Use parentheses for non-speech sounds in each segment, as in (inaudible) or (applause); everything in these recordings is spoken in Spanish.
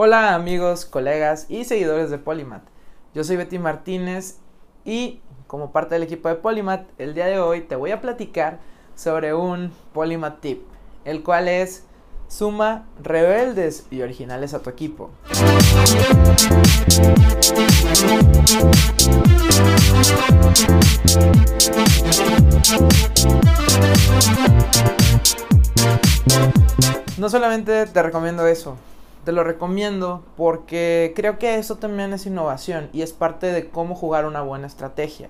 Hola amigos, colegas y seguidores de Polymat. Yo soy Betty Martínez y como parte del equipo de Polymat, el día de hoy te voy a platicar sobre un Polymat tip, el cual es suma rebeldes y originales a tu equipo. No solamente te recomiendo eso, te lo recomiendo porque creo que eso también es innovación y es parte de cómo jugar una buena estrategia.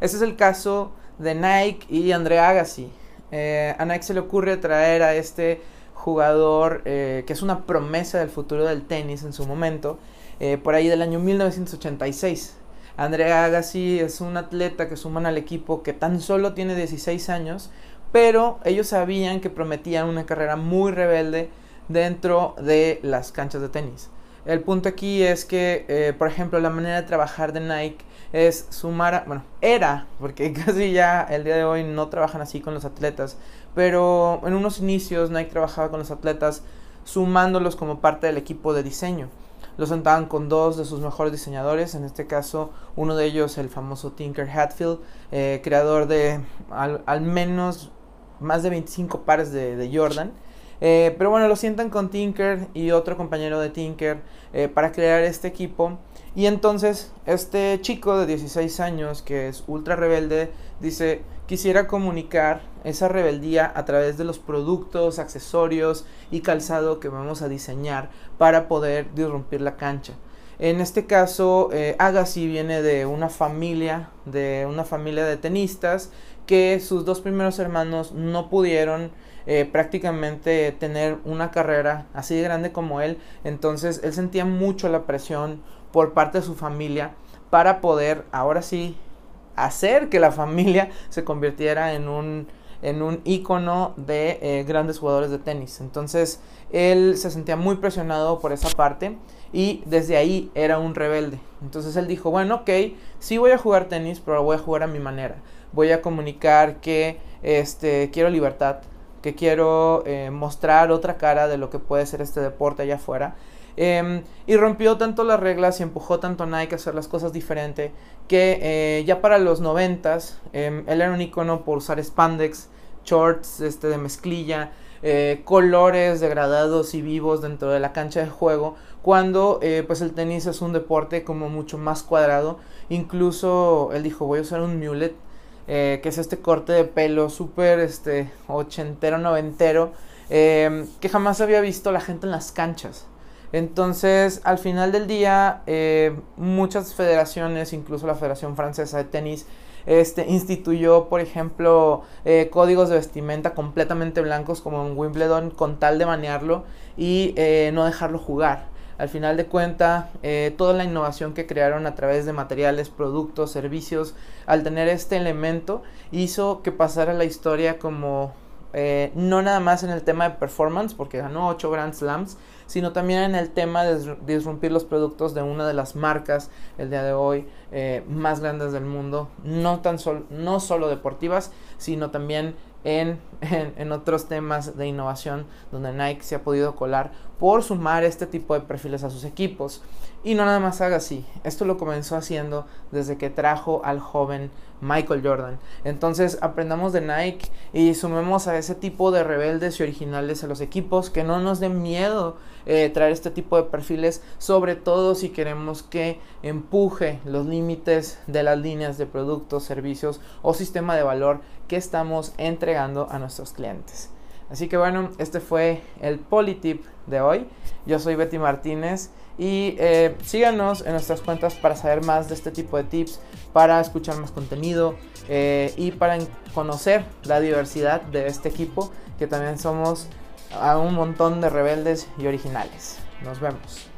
Ese es el caso de Nike y Andre Agassi. Eh, a Nike se le ocurre traer a este jugador eh, que es una promesa del futuro del tenis en su momento, eh, por ahí del año 1986. Andre Agassi es un atleta que suman al equipo que tan solo tiene 16 años, pero ellos sabían que prometían una carrera muy rebelde dentro de las canchas de tenis. El punto aquí es que, eh, por ejemplo, la manera de trabajar de Nike es sumar, bueno, era, porque (laughs) casi ya el día de hoy no trabajan así con los atletas, pero en unos inicios Nike trabajaba con los atletas sumándolos como parte del equipo de diseño. Los sentaban con dos de sus mejores diseñadores, en este caso uno de ellos el famoso Tinker Hatfield, eh, creador de al, menos más de 25 pares de Jordan. Eh, pero bueno, lo sientan con Tinker y otro compañero de Tinker eh, para crear este equipo. Y entonces este chico de 16 años, que es ultra rebelde, dice, quisiera comunicar esa rebeldía a través de los productos, accesorios y calzado que vamos a diseñar para poder disrumpir la cancha. En este caso, eh, Agassi viene de una familia, de una familia de tenistas que sus dos primeros hermanos no pudieron eh, prácticamente tener una carrera así de grande como él. Entonces él sentía mucho la presión por parte de su familia para poder ahora sí hacer que la (laughs) familia se convirtiera en un en un icono de eh, grandes jugadores de tenis. Entonces él se sentía muy presionado por esa parte y desde ahí era un rebelde. Entonces él dijo, bueno, ok, sí voy a jugar tenis, pero voy a jugar a mi manera. Voy a comunicar que este, quiero libertad, que quiero eh, mostrar otra cara de lo que puede ser este deporte allá afuera. Em, y rompió tanto las reglas y empujó tanto a Nike a hacer las cosas diferente que eh, ya para los noventas em, él era un icono por usar spandex, shorts este, de mezclilla, eh, colores degradados y vivos dentro de la cancha de juego cuando pues el tenis es un deporte como mucho más cuadrado incluso él dijo voy a usar un mulet eh, que es este corte de pelo súper este, ochentero, noventero, em, que jamás había visto la gente en las canchas. Entonces, al final del día, eh, muchas federaciones, incluso la Federación Francesa de Tenis, este, instituyó, por ejemplo, eh, códigos de vestimenta completamente blancos como en Wimbledon con tal de banearlo y no dejarlo jugar. Al final de cuenta, eh, toda la innovación que crearon a través de materiales, productos, servicios, al tener este elemento, hizo que pasara la historia como eh, no nada más en el tema de performance, porque ganó 8 Grand Slams, sino también en el tema de disrumpir los productos de una de las marcas el día de hoy eh, más grandes del mundo, no, tan solo no solo deportivas, sino también en, en, otros temas de innovación donde Nike se ha podido colar por sumar este tipo de perfiles a sus equipos. Y no nada más haga así, esto lo comenzó haciendo desde que trajo al joven Michael Jordan. Entonces aprendamos de Nike y sumemos a ese tipo de rebeldes y originales a los equipos, que no nos den miedo eh, traer este tipo de perfiles, sobre todo si queremos que empuje los límites de las líneas de productos, servicios o sistema de valor que estamos entregando a nuestros clientes. Así que bueno, este fue el Politip de hoy. Yo soy Betty Martínez y eh, síganos en nuestras cuentas para saber más de este tipo de tips, para escuchar más contenido eh, y para conocer la diversidad de este equipo, que también somos a un montón de rebeldes y originales. Nos vemos.